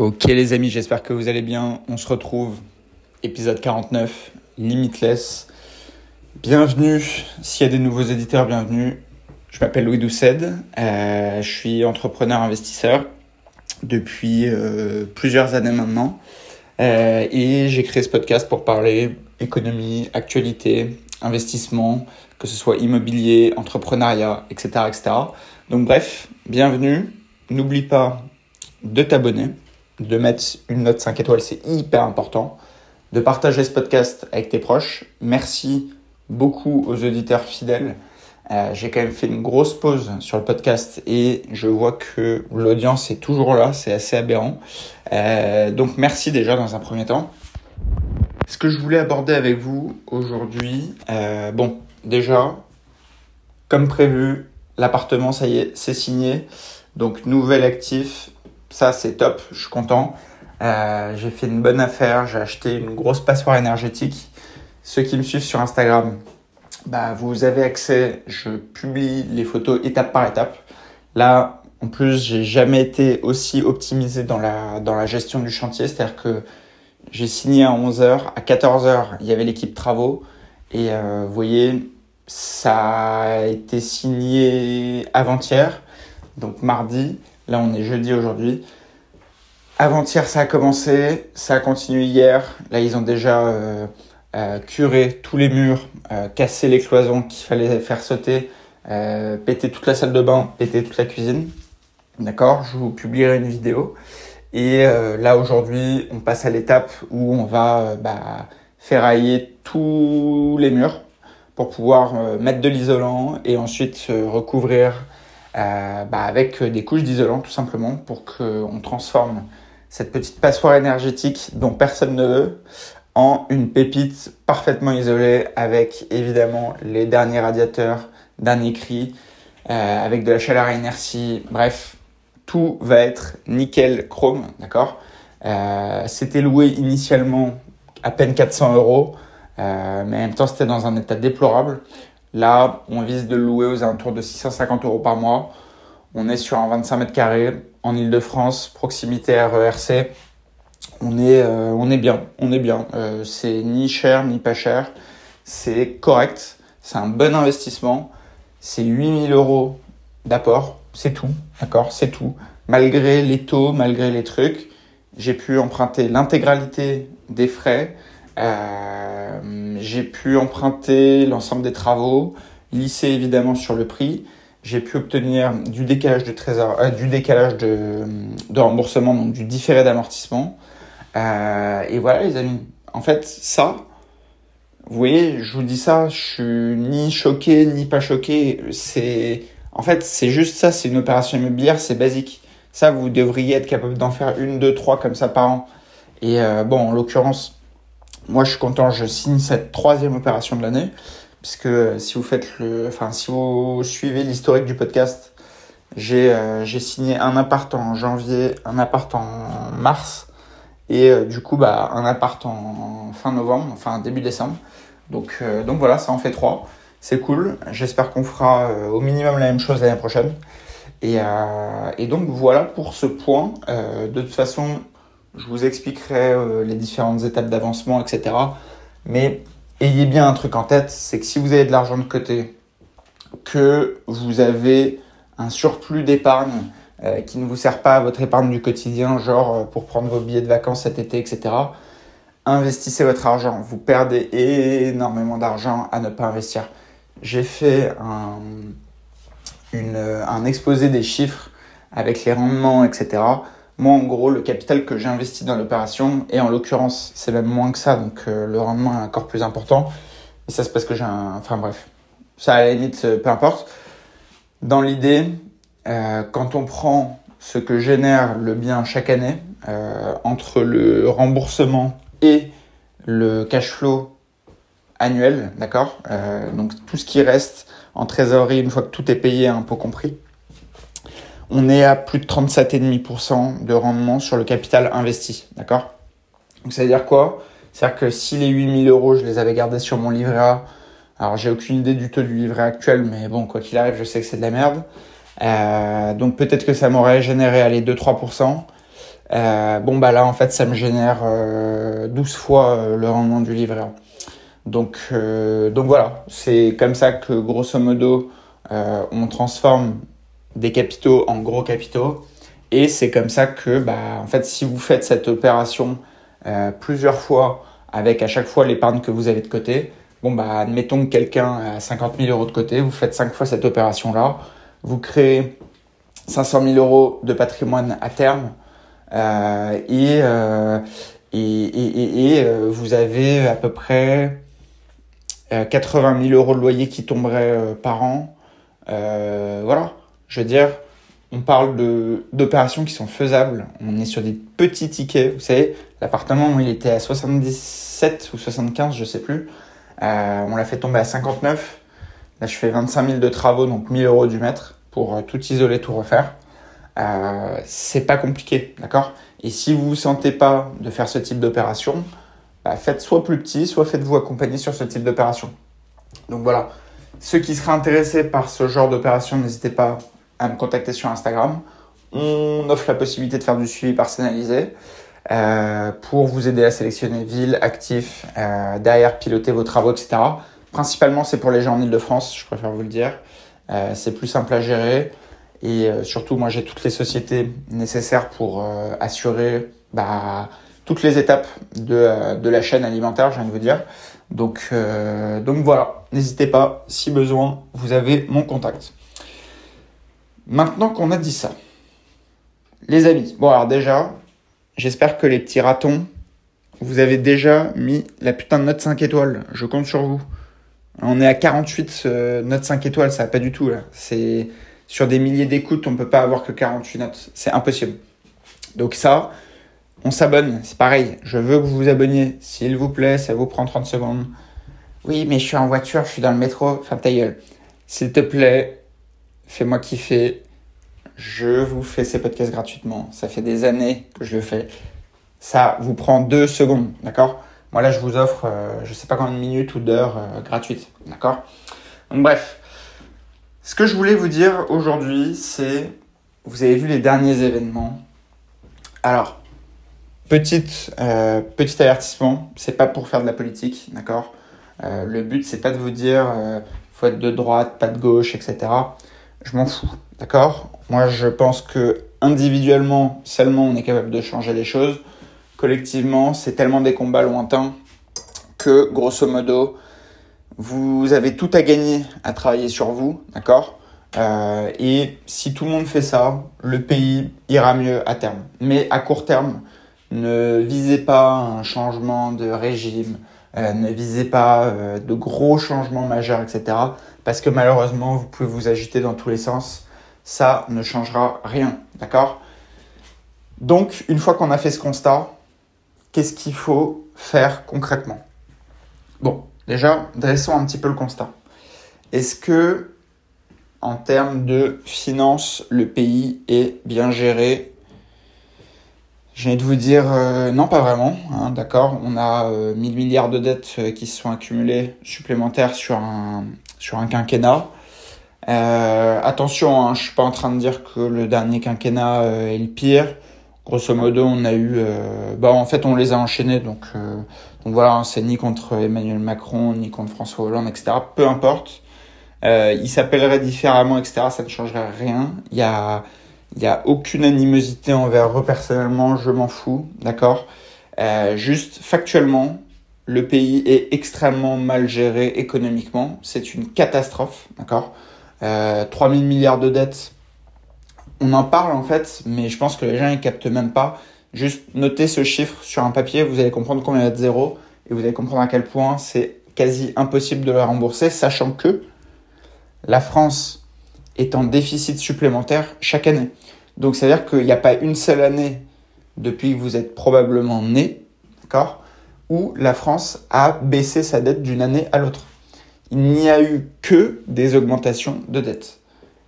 Ok les amis, j'espère que vous allez bien. On se retrouve, épisode 49, Limitless. Bienvenue, s'il y a des nouveaux éditeurs, bienvenue. Je m'appelle Louis Doucet, euh, je suis entrepreneur investisseur depuis euh, plusieurs années maintenant. Euh, et j'ai créé ce podcast pour parler économie, actualité, investissement, que ce soit immobilier, entrepreneuriat, etc. etc. Donc bref, bienvenue. N'oublie pas de t'abonner, de mettre une note 5 étoiles, c'est hyper important, de partager ce podcast avec tes proches. Merci beaucoup aux auditeurs fidèles. Euh, j'ai quand même fait une grosse pause sur le podcast et je vois que l'audience est toujours là, c'est assez aberrant. Euh, donc merci déjà dans un premier temps. Ce que je voulais aborder avec vous aujourd'hui, euh, bon, déjà, comme prévu, l'appartement, ça y est, c'est signé. Donc nouvel actif, ça c'est top, je suis content. Euh, j'ai fait une bonne affaire, j'ai acheté une grosse passoire énergétique. Ceux qui me suivent sur Instagram, bah, vous avez accès, je publie les photos étape par étape. Là, en plus, j'ai jamais été aussi optimisé dans la, dans la gestion du chantier, c'est-à-dire que j'ai signé à 11h, à 14h, il y avait l'équipe travaux, et euh, vous voyez, ça a été signé avant-hier, donc mardi, là on est jeudi aujourd'hui. Avant-hier, ça a commencé, ça a continué hier, là ils ont déjà... Euh, euh, curer tous les murs, euh, casser les cloisons qu'il fallait faire sauter, péter toute la salle de bain, péter toute la cuisine. D'accord? Je vous publierai une vidéo. Et là aujourd'hui, on passe à l'étape où on va bah, ferrailler tous les murs pour pouvoir mettre de l'isolant et ensuite recouvrir bah, avec des couches d'isolant tout simplement pour qu'on transforme cette petite passoire énergétique dont personne ne veut en une pépite parfaitement isolée avec évidemment les derniers radiateurs, dernier cri, euh, avec de la chaleur à inertie. Bref, tout va être nickel chrome, d'accord? Euh, C'était loué initialement à peine 400 euros, euh, mais en même temps c'était dans un état déplorable. Là, on vise de louer aux alentours de 650 euros par mois. On est sur un 25 mètres carrés en Ile-de-France, proximité RERC on est, euh, on est bien, on est bien. Euh, c'est ni cher ni pas cher, c'est correct, c'est un bon investissement, c'est 8000 euros d'apport, c'est tout, d'accord, c'est tout. Malgré les taux, malgré les trucs, j'ai pu emprunter l'intégralité des frais, euh, j'ai pu emprunter l'ensemble des travaux, lisser évidemment sur le prix. J'ai pu obtenir du décalage de trésor, du décalage de, remboursement, donc du différé d'amortissement. Euh, et voilà les amis. En fait, ça, vous voyez, je vous dis ça, je suis ni choqué ni pas choqué. C'est, en fait, c'est juste ça, c'est une opération immobilière, c'est basique. Ça, vous devriez être capable d'en faire une, deux, trois comme ça par an. Et euh, bon, en l'occurrence, moi, je suis content, je signe cette troisième opération de l'année, puisque si vous faites le, enfin, si vous suivez l'historique du podcast, j'ai euh, signé un appart en janvier, un appart en mars, et euh, du coup, bah, un appart en, fin novembre, enfin début décembre. Donc, euh, donc voilà, ça en fait trois. C'est cool. J'espère qu'on fera au minimum la même chose l'année prochaine. Et, et, donc voilà pour ce point. de toute façon, je vous expliquerai les différentes étapes d'avancement, etc. Mais ayez bien un truc en tête, c'est que si vous avez de l'argent de côté, que vous avez un surplus d'épargne euh, qui ne vous sert pas à votre épargne du quotidien, genre euh, pour prendre vos billets de vacances cet été, etc. Investissez votre argent. Vous perdez énormément d'argent à ne pas investir. J'ai fait un, un exposé des chiffres avec les rendements, etc. Moi, en gros, le capital que j'ai investi dans l'opération, et en l'occurrence, c'est même moins que ça, donc euh, le rendement est encore plus important. Et ça, c'est parce que j'ai un... Enfin bref, ça à la limite, peu importe. Dans l'idée, euh, quand on prend ce que génère le bien chaque année, euh, entre le remboursement et le cash flow annuel, d'accord euh, Donc tout ce qui reste en trésorerie une fois que tout est payé, impôt compris, on est à plus de 37,5% de rendement sur le capital investi, d'accord? Donc ça veut dire quoi? C'est-à-dire que si les 8000 euros, je les avais gardés sur mon livret A, alors j'ai aucune idée du taux du livret actuel, mais bon, quoi qu'il arrive, je sais que c'est de la merde. Euh, donc peut-être que ça m'aurait généré les 2-3%. bon bah là en fait ça me génère 12 fois le rendement du livret A. Donc, donc voilà, c'est comme ça que grosso modo on transforme des capitaux en gros capitaux. Et c'est comme ça que, bah, en fait, si vous faites cette opération euh, plusieurs fois avec à chaque fois l'épargne que vous avez de côté, bon, bah, admettons que quelqu'un a 50 000 euros de côté, vous faites cinq fois cette opération-là, vous créez 500 000 euros de patrimoine à terme euh, et, euh, et, et, et euh, vous avez à peu près 80 000 euros de loyer qui tomberaient par an. voilà, je veux dire, on parle d'opérations qui sont faisables. On est sur des petits tickets. Vous savez, l'appartement, il était à 77 ou 75, je sais plus. Euh, on l'a fait tomber à 59. Là, je fais 25 000 de travaux, donc 1000 euros du mètre pour euh, tout isoler, tout refaire. Euh, c'est pas compliqué, d'accord? Et si vous vous sentez pas de faire ce type d'opération, bah, faites soit plus petit, soit faites-vous accompagner sur ce type d'opération. Donc voilà. Ceux qui seraient intéressés par ce genre d'opération, n'hésitez pas à me contacter sur Instagram. On offre la possibilité de faire du suivi personnalisé euh, pour vous aider à sélectionner ville, actif, euh, derrière piloter vos travaux, etc. Principalement, c'est pour les gens en Ile-de-France, je préfère vous le dire. Euh, c'est plus simple à gérer. Et euh, surtout, moi, j'ai toutes les sociétés nécessaires pour euh, assurer bah, toutes les étapes de, euh, de la chaîne alimentaire, je viens de vous dire. Donc, donc voilà, n'hésitez pas, si besoin, vous avez mon contact. Maintenant qu'on a dit ça, les amis, bon alors déjà, j'espère que les petits ratons, vous avez déjà mis la putain de note 5 étoiles. Je compte sur vous. On est à 48 euh, notes 5 étoiles, ça va pas du tout là. C'est sur des milliers d'écoutes, on peut pas avoir que 48 notes. C'est impossible. Donc ça, on s'abonne, c'est pareil. Je veux que vous vous abonniez, s'il vous plaît, ça vous prend 30 secondes. Oui, mais je suis en voiture, je suis dans le métro, ferme ta gueule. S'il te plaît, fais-moi kiffer. Je vous fais ces podcasts gratuitement. Ça fait des années que je le fais. Ça vous prend deux secondes, d'accord? Moi là, je vous offre, euh, je sais pas combien de minutes ou d'heures euh, gratuites, d'accord? Donc bref, ce que je voulais vous dire aujourd'hui, c'est, vous avez vu les derniers événements. Alors, euh, petit avertissement, c'est pas pour faire de la politique, d'accord? Le but, c'est pas de vous dire, faut être de droite, pas de gauche, etc je m'en fous. D'accord? Moi, je pense que individuellement, seulement, on est capable de changer les choses. Collectivement, c'est tellement des combats lointains que, grosso modo, vous avez tout à gagner à travailler sur vous. D'accord? Euh, Et si tout le monde fait ça, le pays ira mieux à terme. Mais à court terme, ne visez pas un changement de régime, euh, ne visez pas euh, de gros changements majeurs, etc parce que malheureusement, vous pouvez vous agiter dans tous les sens. Ça ne changera rien, d'accord? Donc, une fois qu'on a fait ce constat, qu'est-ce qu'il faut faire concrètement? Bon, déjà, dressons un petit peu le constat. Est-ce que, en termes de finances, le pays est bien géré? Je viens de vous dire euh, non, pas vraiment. Hein, D'accord, on a 1000 euh, milliards de dettes euh, qui se sont accumulées supplémentaires sur un, sur un quinquennat. Euh, attention, hein, je suis pas en train de dire que le dernier quinquennat est le pire. Grosso modo, on a eu, bah en fait, on les a enchaînés, donc, voilà, hein, c'est ni contre Emmanuel Macron, ni contre François Hollande, etc. Peu importe. il s'appellerait différemment, etc. Ça ne changerait rien. Il y a, il y a aucune animosité envers eux personnellement. Je m'en fous, d'accord? juste factuellement, le pays est extrêmement mal géré économiquement. C'est une catastrophe, d'accord? Euh, 3000 milliards de dettes. On en parle en fait, mais je pense que les gens ils captent même pas. Juste notez ce chiffre sur un papier, vous allez comprendre combien il y de zéro et vous allez comprendre à quel point c'est quasi impossible de le rembourser, sachant que la France est en déficit supplémentaire chaque année. Donc c'est à dire qu'il n'y a pas une seule année depuis que vous êtes probablement né, d'accord où la France a baissé sa dette d'une année à l'autre. Il n'y a eu que des augmentations de dette.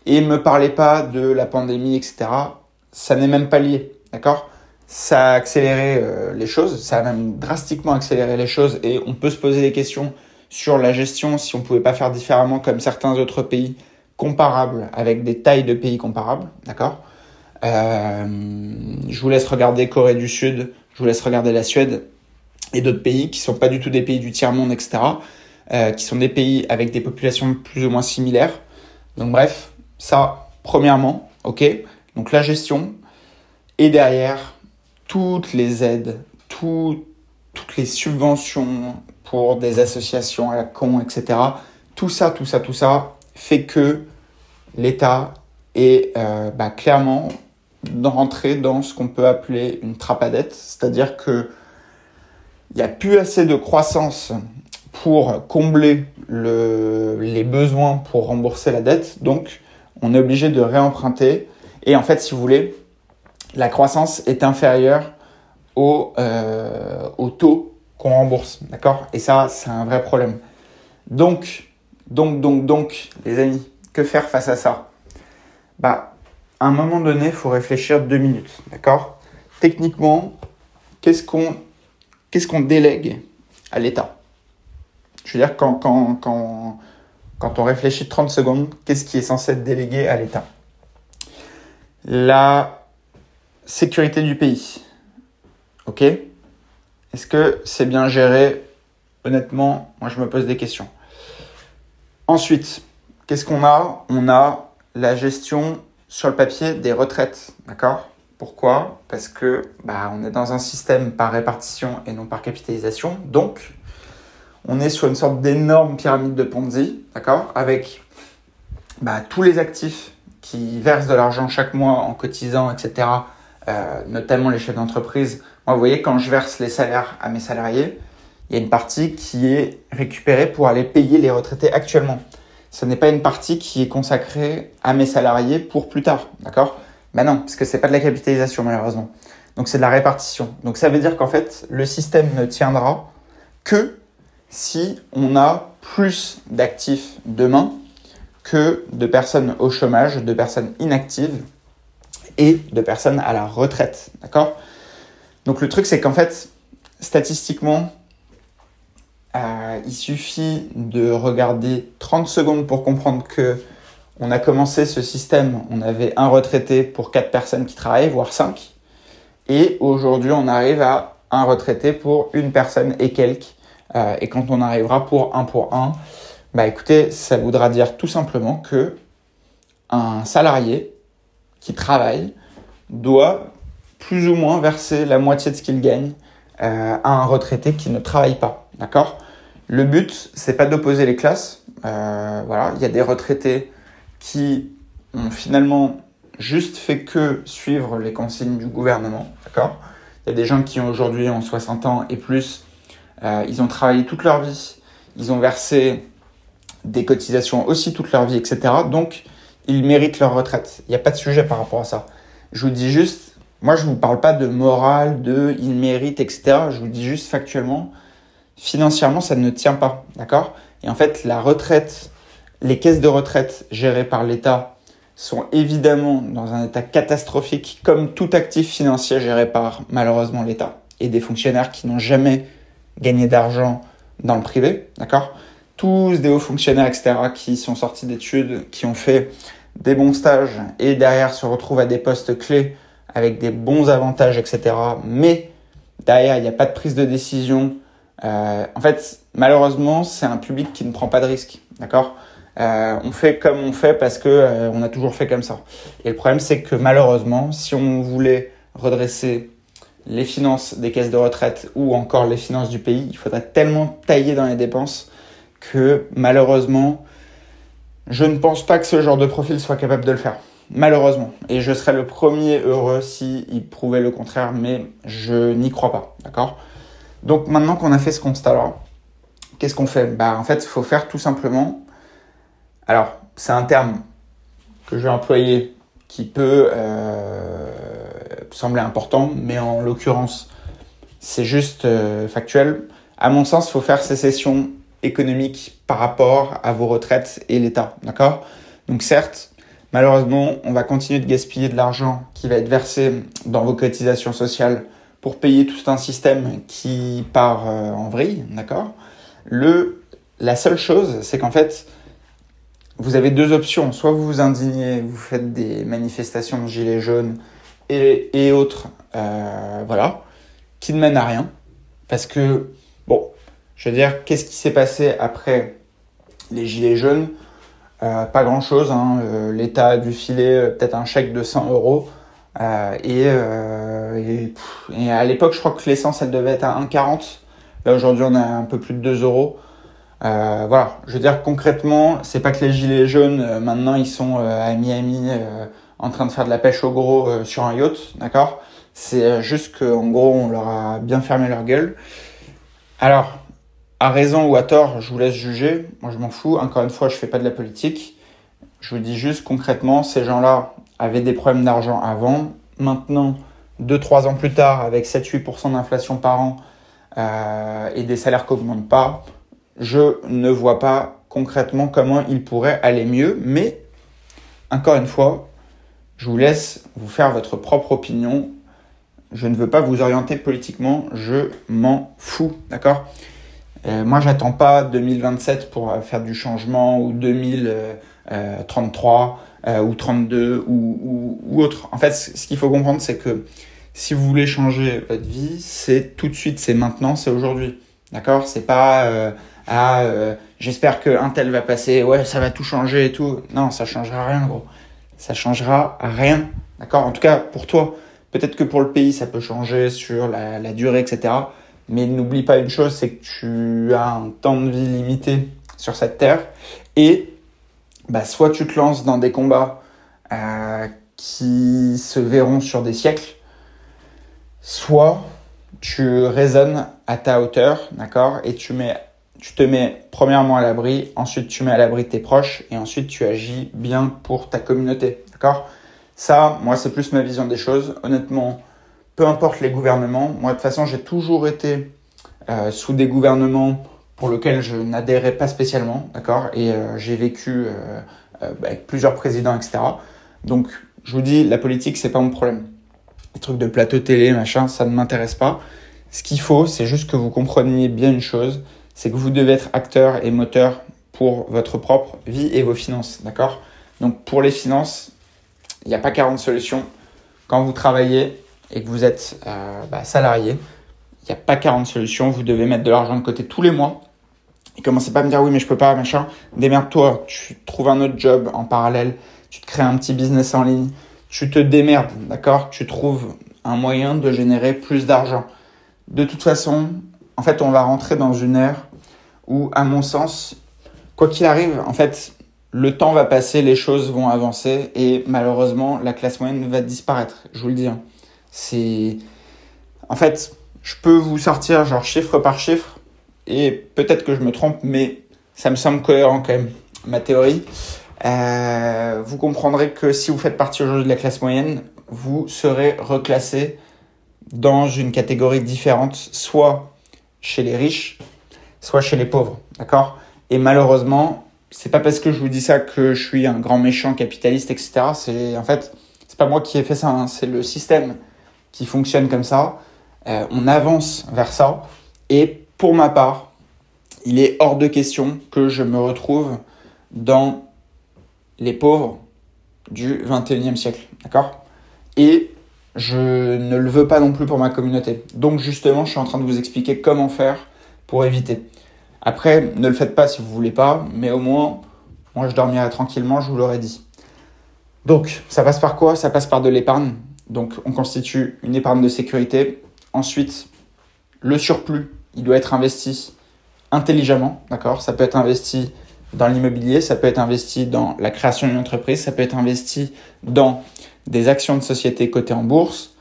Et ne me parlez pas de la pandémie, etc. Ça n'est même pas lié, d'accord Ça a accéléré euh, les choses, ça a même drastiquement accéléré les choses et on peut se poser des questions sur la gestion, si on pouvait pas faire différemment comme certains autres pays comparables, avec des tailles de pays comparables, d'accord? Je vous laisse regarder Corée du Sud, je vous laisse regarder la Suède et d'autres pays qui sont pas du tout des pays du tiers-monde, etc., qui sont des pays avec des populations plus ou moins similaires. Donc bref, ça, premièrement, ok? Donc la gestion, et derrière, toutes les aides, toutes les subventions pour des associations à la con, etc. Tout ça, tout ça, tout ça fait que l'État est euh, bah, clairement rentré dans ce qu'on peut appeler une trappe à dette, c'est-à-dire que il n'y a plus assez de croissance pour combler les besoins pour rembourser la dette, donc on est obligé de réemprunter. Et en fait, si vous voulez, la croissance est inférieure au, euh, au taux qu'on rembourse. D'accord? Et ça, c'est un vrai problème. Donc, donc, donc, donc, les amis, que faire face à ça Bah, à un moment donné, il faut réfléchir deux minutes. D'accord? Techniquement, qu'est-ce qu'on délègue à l'État? Je veux dire, quand, quand on réfléchit 30 secondes, qu'est-ce qui est censé être délégué à l'État? La sécurité du pays. Ok? Est-ce que c'est bien géré? Honnêtement, moi je me pose des questions. Ensuite, qu'est-ce qu'on a? On a la gestion sur le papier des retraites. D'accord? Pourquoi? Parce que bah, on est dans un système par répartition et non par capitalisation. Donc, on est sur une sorte d'énorme pyramide de Ponzi, d'accord? Avec bah, tous les actifs qui versent de l'argent chaque mois en cotisant, etc. Euh, notamment les chefs d'entreprise. Moi, vous voyez, quand je verse les salaires à mes salariés, il y a une partie qui est récupérée pour aller payer les retraités actuellement. Ce n'est pas une partie qui est consacrée à mes salariés pour plus tard, d'accord? Ben non, parce que c'est pas de la capitalisation malheureusement. Donc c'est de la répartition. Donc ça veut dire qu'en fait, le système ne tiendra que si on a plus d'actifs demain que de personnes au chômage, de personnes inactives et de personnes à la retraite. D'accord? Donc le truc, c'est qu'en fait, statistiquement, euh, il suffit de regarder 30 secondes pour comprendre que on a commencé ce système, on avait un retraité pour 4 personnes qui travaillent, voire 5. Et aujourd'hui, on arrive à un retraité pour une personne et quelques. Euh, et quand on arrivera pour 1 pour 1, bah écoutez, ça voudra dire tout simplement que un salarié qui travaille doit plus ou moins verser la moitié de ce qu'il gagne euh, à un retraité qui ne travaille pas. D'accord? Le but, c'est pas d'opposer les classes. Euh, voilà, il y a des retraités qui ont finalement juste fait que suivre les consignes du gouvernement. D'accord? Il y a des gens qui ont aujourd'hui en 60 ans et plus, euh, ils ont travaillé toute leur vie, ils ont versé des cotisations aussi toute leur vie, etc. Donc, ils méritent leur retraite. Il n'y a pas de sujet par rapport à ça. Je vous dis juste, moi je vous parle pas de morale, de ils méritent, etc. Je vous dis juste factuellement, financièrement ça ne tient pas, d'accord? Et en fait, la retraite, les caisses de retraite gérées par l'État sont évidemment dans un état catastrophique, comme tout actif financier géré par malheureusement l'État et des fonctionnaires qui n'ont jamais gagné d'argent dans le privé, d'accord? Tous des hauts fonctionnaires, etc., qui sont sortis d'études, qui ont fait des bons stages et derrière se retrouvent à des postes clés avec des bons avantages, etc. Mais derrière, il n'y a pas de prise de décision. Euh, en fait, malheureusement, c'est un public qui ne prend pas de risques, d'accord? Euh, On fait comme on fait parce que euh, on a toujours fait comme ça. Et le problème, c'est que malheureusement, si on voulait redresser les finances des caisses de retraite ou encore les finances du pays, il faudrait tellement tailler dans les dépenses que malheureusement, je ne pense pas que ce genre de profil soit capable de le faire. Malheureusement. Et je serais le premier heureux s'il il prouvait le contraire, mais je n'y crois pas. D'accord? Donc maintenant qu'on a fait ce constat-là, qu'est-ce qu'on fait? Bah en fait, il faut faire tout simplement. Alors, c'est un terme que je vais employer qui peut euh, sembler important, mais en l'occurrence, c'est juste euh, factuel. À mon sens, il faut faire sécession économique par rapport à vos retraites et l'État. D'accord? Donc certes, malheureusement, on va continuer de gaspiller de l'argent qui va être versé dans vos cotisations sociales pour payer tout un système qui part euh, en vrille. D'accord? Le, La seule chose, c'est qu'en fait, vous avez deux options. Soit vous vous indignez, vous faites des manifestations de gilets jaunes et, autres, euh, voilà, qui ne mènent à rien. Parce que, bon, je veux dire, qu'est-ce qui s'est passé après les gilets jaunes? Euh, Pas grand-chose. Hein. L'État a dû filer peut-être un chèque de 100 euros. Et, et, à l'époque, je crois que l'essence, elle devait être à 1,40. Là, aujourd'hui, on a un peu plus de 2 euros. Euh, voilà, je veux dire concrètement, c'est pas que les gilets jaunes euh, maintenant ils sont euh, à Miami en train de faire de la pêche au gros sur un yacht, d'accord? C'est juste qu'en gros on leur a bien fermé leur gueule. Alors, à raison ou à tort, je vous laisse juger. Moi je m'en fous. Encore une fois, je fais pas de la politique. Je vous dis juste concrètement, ces gens-là avaient des problèmes d'argent avant. Maintenant, 2-3 ans plus tard, avec 7-8% d'inflation par an euh, et des salaires qui n'augmentent pas, je ne vois pas concrètement comment il pourrait aller mieux, mais encore une fois, je vous laisse vous faire votre propre opinion. Je ne veux pas vous orienter politiquement, je m'en fous, d'accord? Euh, Moi, j'attends pas 2027 pour faire du changement ou 2033 euh, ou 32 ou, ou, ou, autre. En fait, ce qu'il faut comprendre, c'est que si vous voulez changer votre vie, c'est tout de suite, c'est maintenant, c'est aujourd'hui, d'accord? C'est pas euh, ah euh, j'espère que un tel va passer, ouais ça va tout changer et tout. Non, ça changera rien gros. Ça changera rien, d'accord? En tout cas pour toi. Peut-être que pour le pays ça peut changer sur la, la durée, etc. Mais n'oublie pas une chose, c'est que tu as un temps de vie limité sur cette terre et bah, soit tu te lances dans des combats euh, qui se verront sur des siècles, soit tu raisonnes à ta hauteur, d'accord, et tu mets tu te mets premièrement à l'abri, ensuite tu mets à l'abri tes proches et ensuite tu agis bien pour ta communauté. D'accord Ça, moi, c'est plus ma vision des choses. Honnêtement, peu importe les gouvernements, moi, de toute façon, j'ai toujours été euh, sous des gouvernements pour lesquels je n'adhérais pas spécialement. D'accord? Et euh, j'ai vécu euh, euh, avec plusieurs présidents, etc. Donc, je vous dis, la politique, c'est pas mon problème. Les trucs de plateau télé, machin, ça ne m'intéresse pas. Ce qu'il faut, c'est juste que vous compreniez bien une chose c'est que vous devez être acteur et moteur pour votre propre vie et vos finances, d'accord? Donc pour les finances, il n'y a pas 40 solutions. Quand vous travaillez et que vous êtes bah, salarié, il n'y a pas 40 solutions. Vous devez mettre de l'argent de côté tous les mois. Et commencez pas à me dire oui mais je peux pas, machin. Démerde-toi, tu trouves un autre job en parallèle, tu te crées un petit business en ligne, tu te démerdes, d'accord? Tu trouves un moyen de générer plus d'argent. De toute façon, en fait, on va rentrer dans une ère où, à mon sens, quoi qu'il arrive, en fait, le temps va passer, les choses vont avancer et malheureusement, la classe moyenne va disparaître. Je vous le dis. Hein. C'est, en fait, je peux vous sortir genre chiffre par chiffre et peut-être que je me trompe, mais ça me semble cohérent quand même ma théorie. Euh, vous comprendrez que si vous faites partie aujourd'hui de la classe moyenne, vous serez reclassé dans une catégorie différente, soit chez les riches, soit chez les pauvres. D'accord? Et malheureusement, c'est pas parce que je vous dis ça que je suis un grand méchant capitaliste, etc. C'est en fait, c'est pas moi qui ai fait ça, hein. c'est le système qui fonctionne comme ça. Euh, on avance vers ça. Et pour ma part, il est hors de question que je me retrouve dans les pauvres du 21e siècle. D'accord? Et je ne le veux pas non plus pour ma communauté. Donc justement, je suis en train de vous expliquer comment faire pour éviter. Après, ne le faites pas si vous voulez pas, mais au moins, moi je dormirai tranquillement, je vous l'aurais dit. Donc, ça passe par quoi? Ça passe par de l'épargne. Donc, on constitue une épargne de sécurité. Ensuite, le surplus, il doit être investi intelligemment, d'accord? Ça peut être investi dans l'immobilier, ça peut être investi dans la création d'une entreprise, ça peut être investi dans des actions de société cotées en bourse.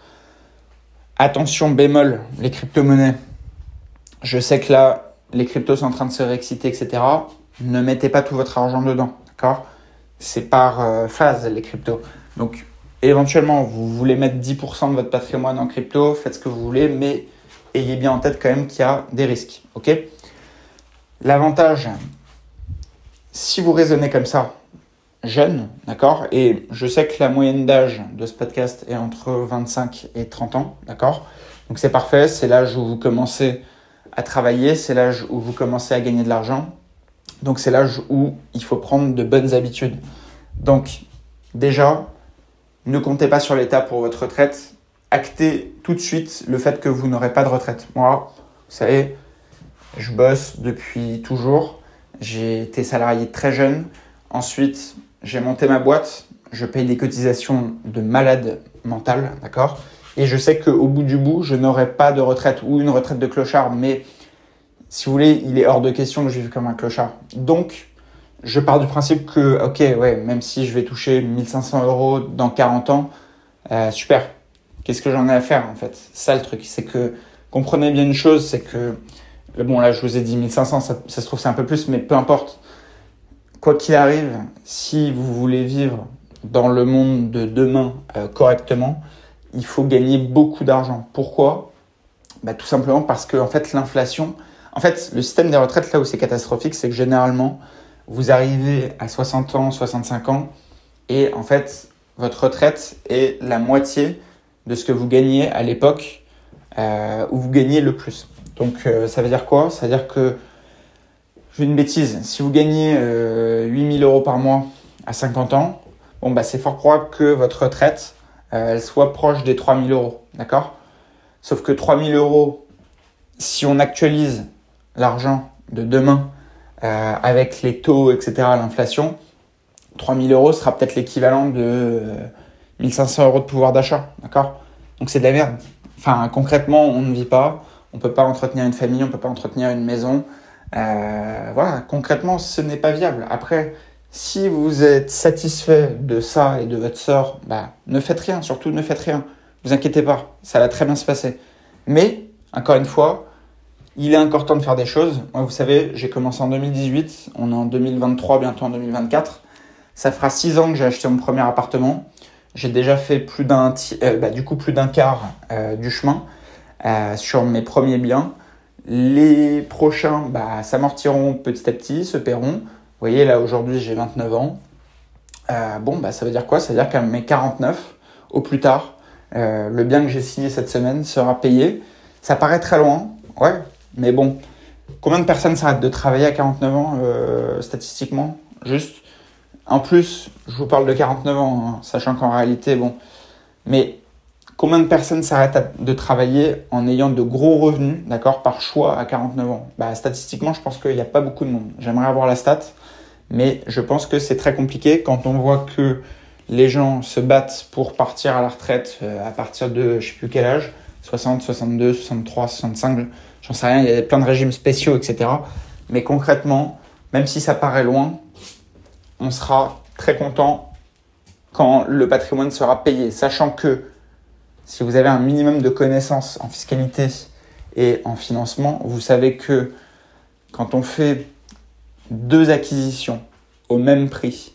Attention bémol, les crypto-monnaies. Je sais que là, les cryptos sont en train de se réexciter, etc. Ne mettez pas tout votre argent dedans, d'accord? C'est par euh, phase, les cryptos. Donc, éventuellement, vous voulez mettre 10% de votre patrimoine en crypto, faites ce que vous voulez, mais ayez bien en tête quand même qu'il y a des risques, ok? L'avantage, si vous raisonnez comme ça, jeune, d'accord? Et je sais que la moyenne d'âge de ce podcast est entre 25 et 30 ans, d'accord? Donc c'est parfait, c'est l'âge où vous commencez à travailler, c'est l'âge où vous commencez à gagner de l'argent. Donc c'est l'âge où il faut prendre de bonnes habitudes. Donc déjà, ne comptez pas sur l'État pour votre retraite. Actez tout de suite le fait que vous n'aurez pas de retraite. Moi, vous savez, je bosse depuis toujours. J'ai été salarié très jeune. Ensuite, j'ai monté ma boîte. Je paye des cotisations de malade mental, d'accord? Et je sais qu'au bout du bout, je n'aurai pas de retraite ou une retraite de clochard, mais si vous voulez, il est hors de question que je vive comme un clochard. Donc, je pars du principe que, ok, ouais, même si je vais toucher 1500 euros dans 40 ans, euh, super. Qu'est-ce que j'en ai à faire en fait? Ça le truc, c'est que comprenez bien une chose, c'est que bon là je vous ai dit 1500, ça, ça se trouve c'est un peu plus, mais peu importe. Quoi qu'il arrive, si vous voulez vivre dans le monde de demain euh, correctement, il faut gagner beaucoup d'argent. Pourquoi? Bah, Tout simplement parce que en fait l'inflation, en fait le système des retraites là où c'est catastrophique, c'est que généralement vous arrivez à 60 ans, 65 ans, et en fait, votre retraite est la moitié de ce que vous gagnez à l'époque euh, où vous gagnez le plus. Donc euh, ça veut dire quoi? Ça veut dire que, je fais une bêtise, si vous gagnez euh, 8000 euros par mois à 50 ans, bon bah c'est fort probable que votre retraite euh, soit proche des 3000 euros, d'accord? Sauf que 3000 euros, si on actualise l'argent de demain avec les taux, etc., l'inflation, 3000 euros sera peut-être l'équivalent de 1500 euh, euros de pouvoir d'achat. D'accord? Donc c'est de la merde. Enfin, concrètement, on ne vit pas. On ne peut pas entretenir une famille, on ne peut pas entretenir une maison. Euh, voilà, concrètement, ce n'est pas viable. Après, si vous êtes satisfait de ça et de votre sort, bah, ne faites rien, surtout ne faites rien. Vous inquiétez pas, ça va très bien se passer. Mais, encore une fois, il est encore temps de faire des choses. Moi, vous savez, j'ai commencé en 2018, on est en 2023, bientôt en 2024. Ça fera six ans que j'ai acheté mon premier appartement. J'ai déjà fait plus d'un, euh, bah, du coup, plus d'un quart euh, du chemin euh, sur mes premiers biens. Les prochains bah, s'amortiront petit à petit, se paieront. Vous voyez, là, aujourd'hui, j'ai 29 ans. bon, bah, ça veut dire quoi? Ça veut dire qu'à mes 49, au plus tard, le bien que j'ai signé cette semaine sera payé. Ça paraît très loin, ouais, mais bon, combien de personnes s'arrêtent de travailler à 49 ans statistiquement? Juste. En plus, je vous parle de 49 ans, hein, sachant qu'en réalité, bon. Mais combien de personnes s'arrêtent de travailler en ayant de gros revenus, d'accord, par choix à 49 ans? Bah, Statistiquement, je pense qu'il n'y a pas beaucoup de monde. J'aimerais avoir la stat, mais je pense que c'est très compliqué quand on voit que les gens se battent pour partir à la retraite euh, à partir de je sais plus quel âge, 60, 62, 63, 65 j'en sais rien, il y a plein de régimes spéciaux, etc. Mais concrètement, même si ça paraît loin, on sera très content quand le patrimoine sera payé, sachant que si vous avez un minimum de connaissances en fiscalité et en financement, vous savez que quand on fait deux acquisitions au même prix,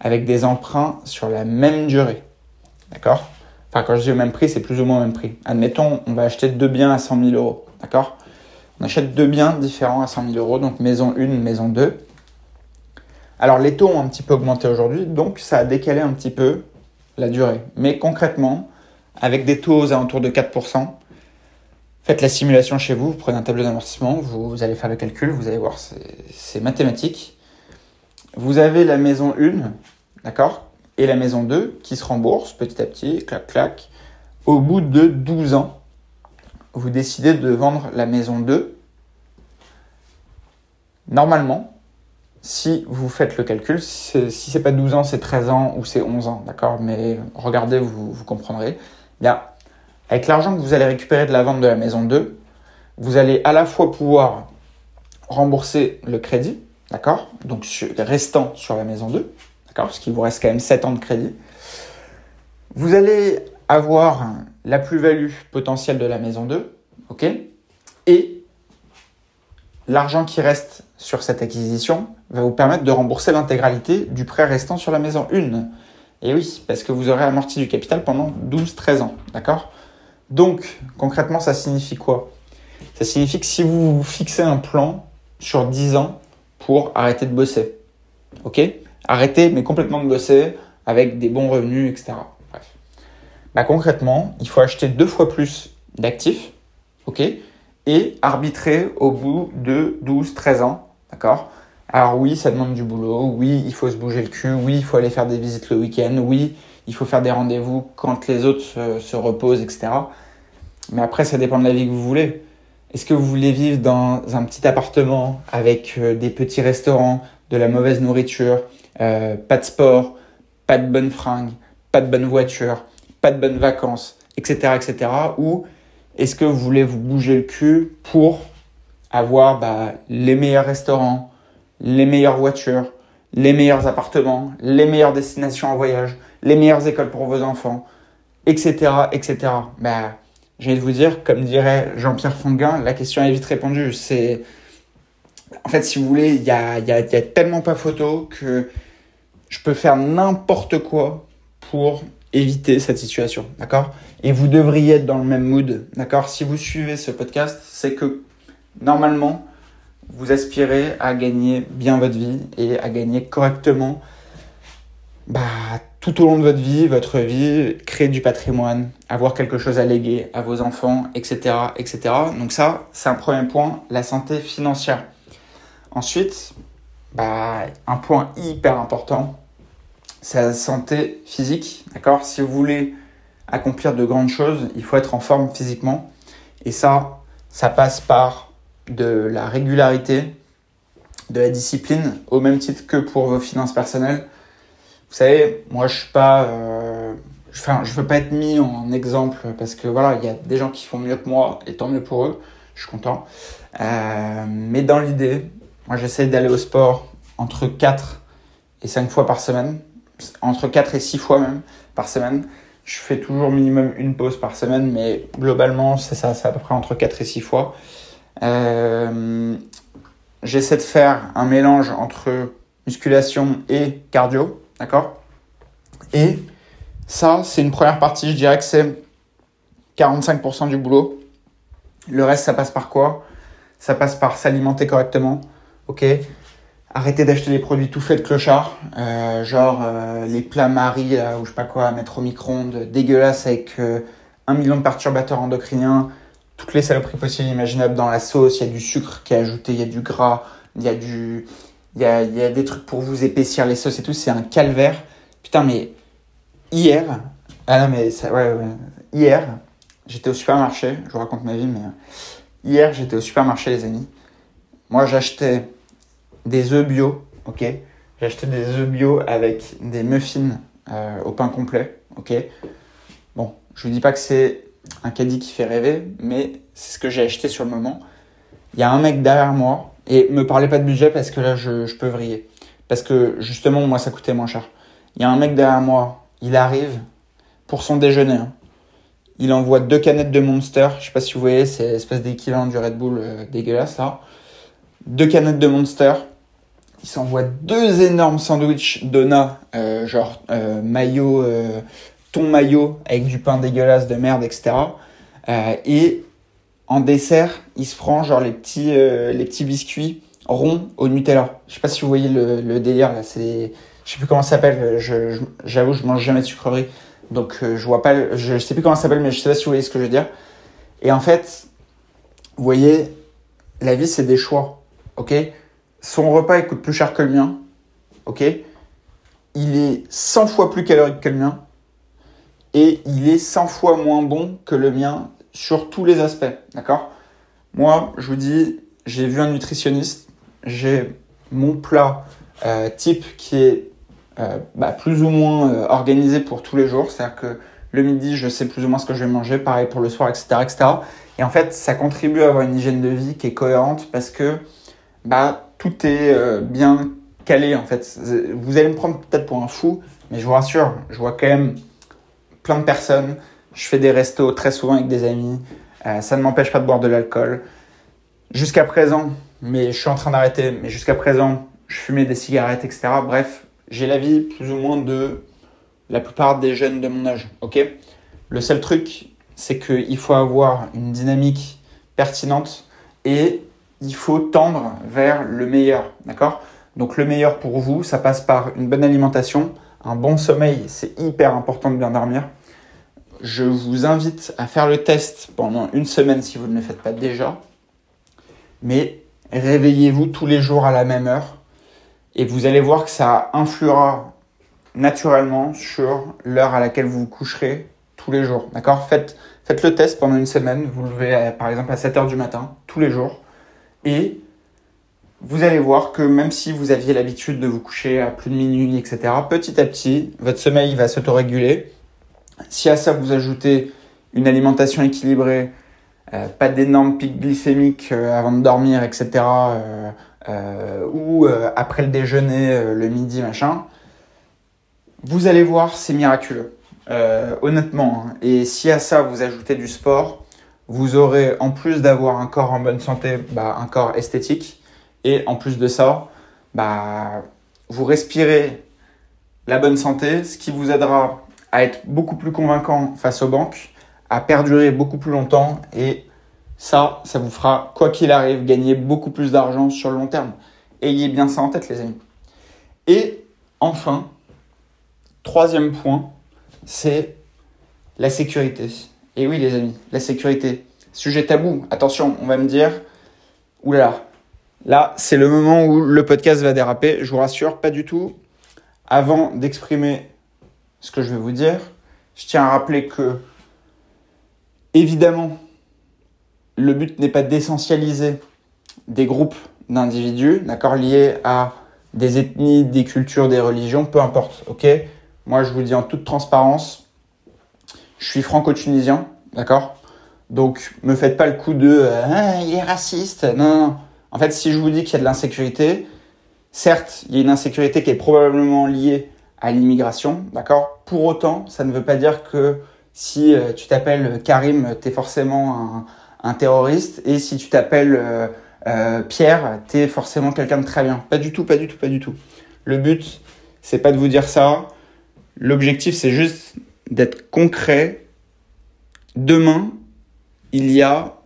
avec des emprunts sur la même durée, d'accord? Enfin, quand je dis au même prix, c'est plus ou moins au même prix. Admettons, on va acheter deux biens à 100 000 euros, d'accord? On achète deux biens différents à 100 000 euros, donc maison 1, maison 2. Alors les taux ont un petit peu augmenté aujourd'hui, donc ça a décalé un petit peu la durée. Mais concrètement, avec des taux aux alentours de 4%, faites la simulation chez vous, vous prenez un tableau d'amortissement, vous, allez faire le calcul, vous allez voir, c'est mathématique. Vous avez la maison 1, d'accord, et la maison 2 qui se remboursent petit à petit, clac, clac, au bout de 12 ans vous décidez de vendre la maison 2, normalement, si vous faites le calcul, si c'est pas 12 ans, c'est 13 ans ou c'est 11 ans, d'accord? Mais regardez, vous, vous comprendrez. Bien, avec l'argent que vous allez récupérer de la vente de la maison 2, vous allez à la fois pouvoir rembourser le crédit, d'accord? Donc restant sur la maison 2, d'accord? Parce qu'il vous reste quand même 7 ans de crédit. Vous allez avoir la plus-value potentielle de la maison 2, ok? Et l'argent qui reste sur cette acquisition va vous permettre de rembourser l'intégralité du prêt restant sur la maison 1. Et oui, parce que vous aurez amorti du capital pendant 12-13 ans, d'accord? Donc, concrètement, ça signifie quoi? Ça signifie que si vous fixez un plan sur 10 ans pour arrêter de bosser, ok? Arrêter, mais complètement de bosser avec des bons revenus, etc bah, concrètement, il faut acheter deux fois plus d'actifs, ok, et arbitrer au bout de 12, 13 ans, d'accord, Alors oui, ça demande du boulot, oui, il faut se bouger le cul, oui, il faut aller faire des visites le week-end, oui, il faut faire des rendez-vous quand les autres se, reposent, etc. Mais après, ça dépend de la vie que vous voulez. Est-ce que vous voulez vivre dans un petit appartement avec euh, des petits restaurants, de la mauvaise nourriture, euh, pas de sport, pas de bonnes fringues, pas de bonnes voitures, pas de bonnes vacances, etc., etc. est-ce que vous voulez vous bouger le cul pour avoir bah, les meilleurs restaurants, les meilleures voitures, les meilleurs appartements, les meilleures destinations en voyage, les meilleures écoles pour vos enfants, etc., etc. Bah, j'ai envie de vous dire, comme dirait Jean-Pierre Fonguin, la question est vite répondue. C'est, en fait, si vous voulez, il y a, a tellement pas photo que je peux faire n'importe quoi pour éviter cette situation, d'accord? Et vous devriez être dans le même mood, d'accord? Si vous suivez ce podcast, c'est que normalement, vous aspirez à gagner bien votre vie et à gagner correctement bah, tout au long de votre vie, votre vie, créer du patrimoine, avoir quelque chose à léguer à vos enfants, etc. etc. Donc ça, c'est un premier point, la santé financière. Ensuite, bah, un point hyper important, c'est la santé physique. D'accord? Si vous voulez accomplir de grandes choses, il faut être en forme physiquement. Et ça, ça passe par de la régularité, de la discipline, au même titre que pour vos finances personnelles. Vous savez, moi je suis pas, euh, enfin, je veux pas être mis en exemple parce que voilà, il y a des gens qui font mieux que moi et tant mieux pour eux. Je suis content. Euh, mais dans l'idée, moi j'essaie d'aller au sport entre 4 et 5 fois par semaine, entre 4 et 6 fois même par semaine. Je fais toujours minimum une pause par semaine, mais globalement, c'est ça, c'est à peu près entre 4 et 6 fois. Euh, j'essaie de faire un mélange entre musculation et cardio, d'accord? Et ça, c'est une première partie, je dirais que c'est 45% du boulot. Le reste, ça passe par quoi? Ça passe par s'alimenter correctement, ok? Arrêter d'acheter des produits tout faits de clochard, euh, genre euh, les plats Marie ou je sais pas quoi à mettre au micro-ondes, dégueulasses avec un million de perturbateurs endocriniens, toutes les saloperies possibles imaginables dans la sauce. Il y a du sucre qui est ajouté, il y a du gras, il y a du, il y a, des trucs pour vous épaissir les sauces et tout. C'est un calvaire. Putain, mais hier, ah non, mais ça, ouais, hier, j'étais au supermarché. Je vous raconte ma vie, mais euh, hier, j'étais au supermarché, les amis. Moi, j'achetais des œufs bio, ok? J'ai des œufs bio avec des muffins euh, au pain complet, ok? Bon, je vous dis pas que c'est un caddie qui fait rêver, mais c'est ce que j'ai acheté sur le moment. Il y a un mec derrière moi, et me parlez pas de budget parce que là, je, peux vriller. Parce que justement, moi, ça coûtait moins cher. Il y a un mec derrière moi, il arrive pour son déjeuner. Hein. Il envoie deux canettes de Monster. Je sais pas si vous voyez, c'est l'espèce d'équivalent du Red Bull euh, dégueulasse là. Deux canettes de Monster. Il s'envoie deux énormes sandwichs Dona, euh, genre euh, maillot euh, ton maillot avec du pain dégueulasse de merde, etc. Et en dessert, il se prend genre les petits, les petits biscuits ronds au Nutella. Je sais pas si vous voyez le, délire là, c'est, je sais plus comment ça s'appelle. Je, j'avoue, je, mange jamais de sucrerie, donc je vois pas, je, sais plus comment ça s'appelle, mais je sais pas si vous voyez ce que je veux dire. Et en fait, vous voyez, la vie c'est des choix, ok? Son repas coûte plus cher que le mien, ok? Il est 100 fois plus calorique que le mien et il est 100 fois moins bon que le mien sur tous les aspects, d'accord? Moi, je vous dis, j'ai vu un nutritionniste, j'ai mon plat euh, type qui est euh, bah, plus ou moins euh, organisé pour tous les jours, c'est-à-dire que le midi, je sais plus ou moins ce que je vais manger, pareil pour le soir, etc., etc. Et en fait, ça contribue à avoir une hygiène de vie qui est cohérente parce que bah, tout est bien calé, en fait. Vous allez me prendre peut-être pour un fou, mais je vous rassure, je vois quand même plein de personnes. Je fais des restos très souvent avec des amis. Euh, ça ne m'empêche pas de boire de l'alcool. Jusqu'à présent, mais je suis en train d'arrêter, mais jusqu'à présent, je fumais des cigarettes, etc. Bref, j'ai la vie plus ou moins de la plupart des jeunes de mon âge. Ok? Le seul truc, c'est qu'il faut avoir une dynamique pertinente et il faut tendre vers le meilleur. D'accord? Donc le meilleur pour vous, ça passe par une bonne alimentation, un bon sommeil, c'est hyper important de bien dormir. Je vous invite à faire le test pendant une semaine si vous ne le faites pas déjà. Mais réveillez-vous tous les jours à la même heure. Et vous allez voir que ça influera naturellement sur l'heure à laquelle vous vous coucherez tous les jours. D'accord? Faites, faites le test pendant une semaine. Vous levez par exemple à 7 heures du matin, tous les jours. Et vous allez voir que même si vous aviez l'habitude de vous coucher à plus de minuit, etc., petit à petit, votre sommeil va s'autoréguler. Si à ça vous ajoutez une alimentation équilibrée, euh, pas d'énormes pics glycémiques euh, avant de dormir, etc., euh, ou après le déjeuner, le midi, machin, vous allez voir, c'est miraculeux. honnêtement. Hein. Et si à ça vous ajoutez du sport, vous aurez, en plus d'avoir un corps en bonne santé, bah, un corps esthétique. Et en plus de ça, bah, vous respirez la bonne santé, ce qui vous aidera à être beaucoup plus convaincant face aux banques, à perdurer beaucoup plus longtemps et ça, ça vous fera, quoi qu'il arrive, gagner beaucoup plus d'argent sur le long terme. Ayez bien ça en tête, les amis. Et enfin, troisième point, c'est la sécurité. Et oui, les amis, la sécurité. Sujet tabou. Attention, on va me dire, oulala, là, c'est le moment où le podcast va déraper. Je vous rassure, pas du tout. Avant d'exprimer ce que je vais vous dire, je tiens à rappeler que, évidemment, le but n'est pas d'essentialiser des groupes d'individus, d'accord, liés à des ethnies, des cultures, des religions, peu importe, ok Moi, je vous dis en toute transparence, je suis franco-tunisien, d'accord? Donc, me faites pas le coup de euh, ah, il est raciste. Non, non, En fait, si je vous dis qu'il y a de l'insécurité, certes, il y a une insécurité qui est probablement liée à l'immigration, d'accord? Pour autant, ça ne veut pas dire que si euh, tu t'appelles Karim, tu es forcément un, terroriste, et si tu t'appelles euh, Pierre, tu es forcément quelqu'un de très bien. Pas du tout, pas du tout, pas du tout. Le but, c'est pas de vous dire ça. L'objectif, c'est juste d'être concret, demain, il y a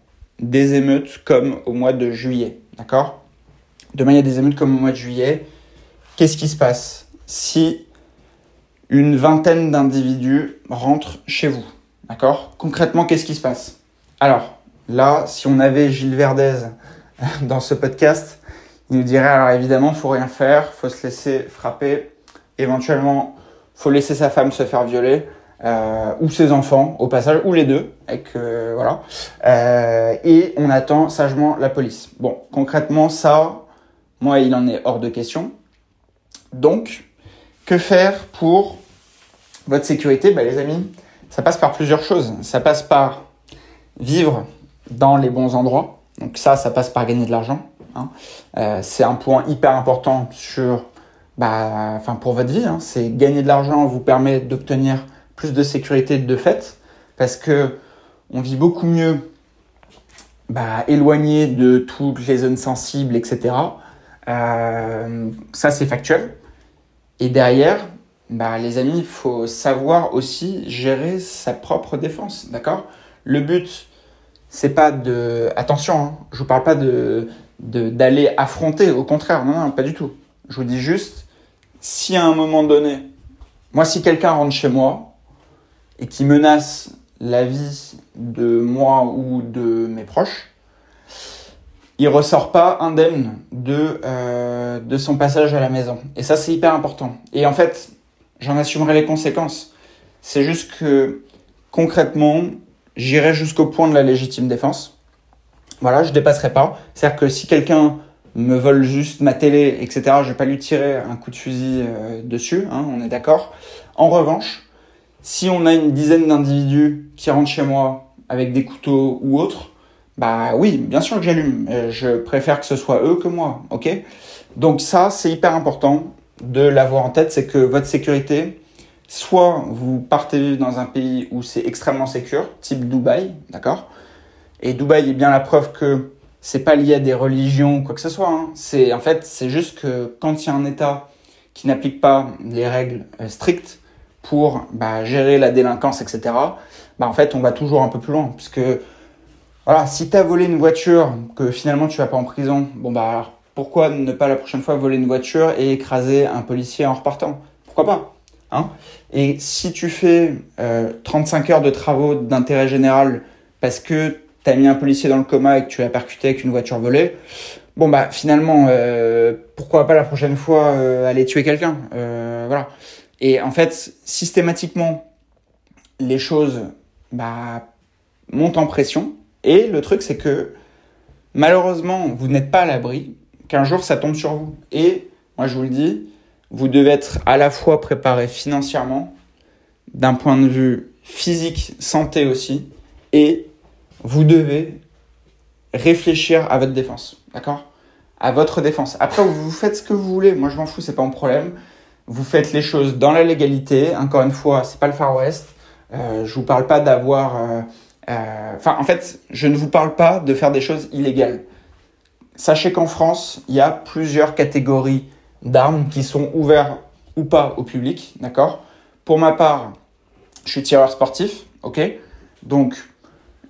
des émeutes comme au mois de juillet. D'accord? Demain, il y a des émeutes comme au mois de juillet. Qu'est-ce qui se passe si une vingtaine d'individus rentrent chez vous D'accord? Concrètement, qu'est-ce qui se passe? Alors, là, si on avait Gilles Verdez dans ce podcast, il nous dirait alors évidemment, faut rien faire, faut se laisser frapper, éventuellement, faut laisser sa femme se faire violer. Euh, ou ses enfants au passage, ou les deux, avec euh, voilà. Euh, et on attend sagement la police. Bon, concrètement, ça, moi, il en est hors de question. Donc, que faire pour votre sécurité? Bah, Les amis, ça passe par plusieurs choses. Ça passe par vivre dans les bons endroits. Donc ça, ça passe par gagner de l'argent. Hein. c'est un point hyper important sur, bah, pour votre vie. Hein. C'est gagner de l'argent vous permet d'obtenir plus de sécurité de fait, parce que on vit beaucoup mieux bah, éloigné de toutes les zones sensibles, etc. Euh, ça, c'est factuel. Et derrière, bah, les amis, il faut savoir aussi gérer sa propre défense, d'accord? Le but, c'est pas de... Attention, hein, je vous parle pas d'aller affronter, au contraire, non, non, pas du tout. Je vous dis juste, si à un moment donné, moi, si quelqu'un rentre chez moi, et qui menace la vie de moi ou de mes proches, il ressort pas indemne de, euh, de son passage à la maison. Et ça, c'est hyper important. Et en fait, j'en assumerai les conséquences. C'est juste que concrètement, j'irai jusqu'au point de la légitime défense. Voilà, je dépasserai pas. C'est-à-dire que si quelqu'un me vole juste ma télé, etc., je vais pas lui tirer un coup de fusil euh, dessus, hein, on est d'accord. En revanche, si on a une dizaine d'individus qui rentrent chez moi avec des couteaux ou autres, bah oui, bien sûr que j'allume. Euh, je préfère que ce soit eux que moi, ok? Donc ça, c'est hyper important de l'avoir en tête, c'est que votre sécurité, soit vous partez vivre dans un pays où c'est extrêmement sécur, type Dubaï, d'accord? Et Dubaï est bien la preuve que c'est pas lié à des religions ou quoi que ce soit. Hein. C'est en fait, c'est juste que quand il y a un État qui n'applique pas les règles euh, strictes, pour bah, gérer la délinquance, etc., bah, en fait, on va toujours un peu plus loin. Puisque, voilà, si tu as volé une voiture, que finalement tu vas pas en prison, bon, bah, pourquoi ne pas la prochaine fois voler une voiture et écraser un policier en repartant? Pourquoi pas hein? Et si tu fais 35 euh, heures de travaux d'intérêt général parce que tu as mis un policier dans le coma et que tu l'as percuté avec une voiture volée, bon bah finalement, euh, pourquoi pas la prochaine fois euh, aller tuer quelqu'un Voilà. Et en fait, systématiquement, les choses bah, montent en pression. Et le truc, c'est que malheureusement, vous n'êtes pas à l'abri qu'un jour ça tombe sur vous. Et moi, je vous le dis, vous devez être à la fois préparé financièrement, d'un point de vue physique, santé aussi, et vous devez réfléchir à votre défense, d'accord? À votre défense. Après, vous faites ce que vous voulez. Moi, je m'en fous, c'est pas mon problème. Vous faites les choses dans la légalité. Encore une fois, c'est pas le Far West. Euh, je vous parle pas d'avoir. Euh, euh, enfin, en fait, je ne vous parle pas de faire des choses illégales. Sachez qu'en France, il y a plusieurs catégories d'armes qui sont ouvertes ou pas au public, d'accord? Pour ma part, je suis tireur sportif, ok? Donc,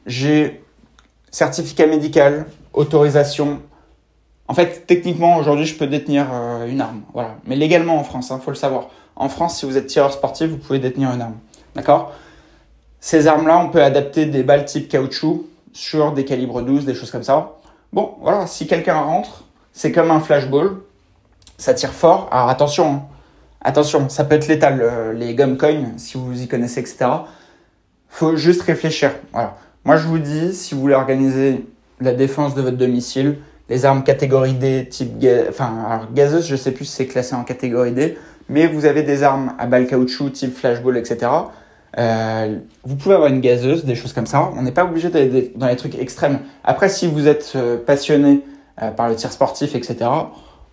j'ai certificat médical, autorisation. En fait, techniquement, aujourd'hui, je peux détenir euh, une arme. Voilà. Mais légalement en France, il hein, faut le savoir. En France, si vous êtes tireur sportif, vous pouvez détenir une arme. D'accord? Ces armes-là, on peut adapter des balles type caoutchouc sur des calibres 12, des choses comme ça. Bon, voilà, si quelqu'un rentre, c'est comme un flashball. Ça tire fort. Alors attention, hein. attention, ça peut être létal. Euh, les gum coins, si vous y connaissez, etc. Faut juste réfléchir. Moi, je vous dis, si vous voulez organiser la défense de votre domicile, les armes catégorie D, type enfin, alors, gazeuse, je sais plus si c'est classé en catégorie D, mais vous avez des armes à balles caoutchouc, type flashball, etc. Euh, vous pouvez avoir une gazeuse, des choses comme ça. On n'est pas obligé d'aller dans les trucs extrêmes. Après, si vous êtes euh, passionné euh, par le tir sportif, etc.,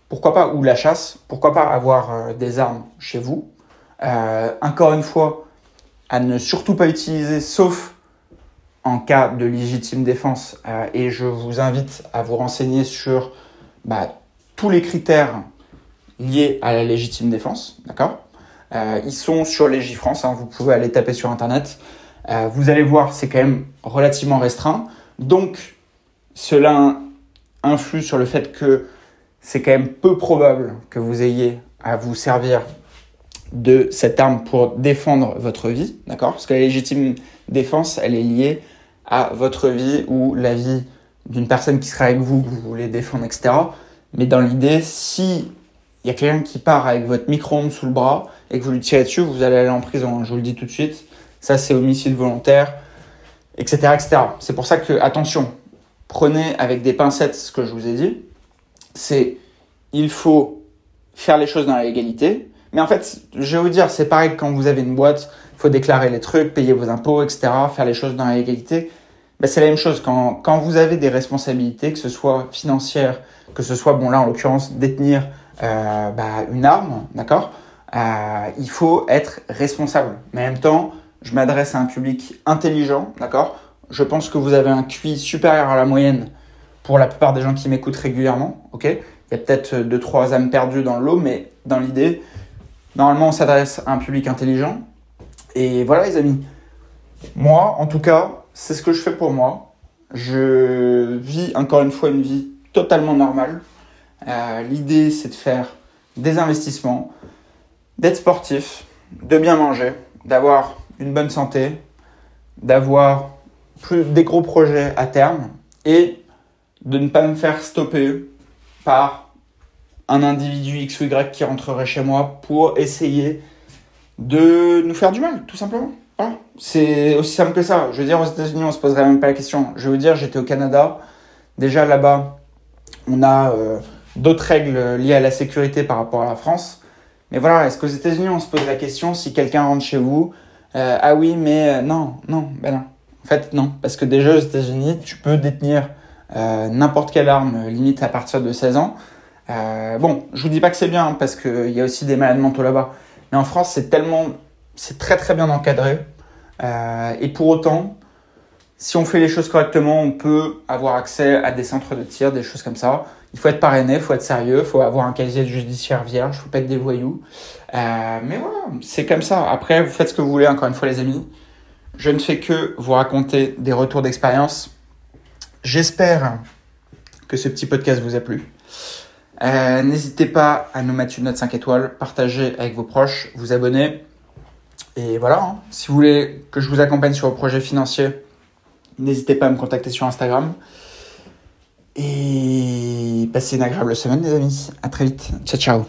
pourquoi pas, ou la chasse, pourquoi pas avoir des armes chez vous. encore une fois, à ne surtout pas utiliser, sauf en cas de légitime défense. Euh, et je vous invite à vous renseigner sur bah, tous les critères liés à la légitime défense. D'accord? Euh, Ils sont sur Légifrance, hein, vous pouvez aller taper sur Internet. Euh, vous allez voir, c'est quand même relativement restreint. Donc, cela influe sur le fait que c'est quand même peu probable que vous ayez à vous servir de cette arme pour défendre votre vie, d'accord? Parce que la légitime défense, elle est liée à votre vie ou la vie d'une personne qui sera avec vous, que vous voulez défendre, etc. Mais dans l'idée, si il y a quelqu'un qui part avec votre micro-ondes sous le bras et que vous lui tirez dessus, vous allez aller en prison. Hein, je vous le dis tout de suite. Ça, c'est homicide volontaire, etc., etc. C'est pour ça que, attention, prenez avec des pincettes ce que je vous ai dit. C'est, il faut faire les choses dans la légalité. Mais en fait, je vais vous dire, c'est pareil que quand vous avez une boîte, il faut déclarer les trucs, payer vos impôts, etc., faire les choses dans la légalité. Ben, c'est la même chose quand, quand vous avez des responsabilités, que ce soit financières, que ce soit, bon là en l'occurrence, détenir euh, bah, une arme, d'accord euh, Il faut être responsable. Mais en même temps, je m'adresse à un public intelligent, d'accord Je pense que vous avez un QI supérieur à la moyenne pour la plupart des gens qui m'écoutent régulièrement, ok Il y a peut-être deux, trois âmes perdues dans l'eau, mais dans l'idée, normalement, on s'adresse à un public intelligent. Et voilà les amis. Moi, en tout cas, c'est ce que je fais pour moi. Je vis encore une fois une vie totalement normale. Euh, l'idée, c'est de faire des investissements, d'être sportif, de bien manger, d'avoir une bonne santé, d'avoir des gros projets à terme et de ne pas me faire stopper par un individu X ou Y qui rentrerait chez moi pour essayer de nous faire du mal, tout simplement. C'est aussi simple que ça. Je veux dire, aux États-Unis, on se poserait même pas la question. Je veux dire, j'étais au Canada. Déjà là-bas, on a euh, d'autres règles liées à la sécurité par rapport à la France. Mais voilà, est-ce qu'aux États-Unis, on se pose la question si quelqu'un rentre chez vous euh, Ah oui, mais euh, non, non, ben non. En fait, non. Parce que déjà aux États-Unis, tu peux détenir n'importe quelle arme, limite à partir de 16 ans. Bon, je vous dis pas que c'est bien, hein, parce qu'il y a aussi des malades mentaux là-bas. Mais en France, c'est tellement, c'est très très bien encadré. Euh, et pour autant, si on fait les choses correctement, on peut avoir accès à des centres de tir, des choses comme ça. Il faut être parrainé, il faut être sérieux, il faut avoir un casier judiciaire vierge, il faut pas être des voyous. Euh, mais voilà, c'est comme ça. Après, vous faites ce que vous voulez, encore une fois les amis. Je ne fais que vous raconter des retours d'expérience. J'espère que ce petit podcast vous a plu. Euh, n'hésitez pas à nous mettre une note 5 étoiles, partager avec vos proches, vous abonner. Et voilà, hein. si vous voulez que je vous accompagne sur vos projets financiers, n'hésitez pas à me contacter sur Instagram. Et passez une agréable semaine les amis. À très vite. Ciao ciao.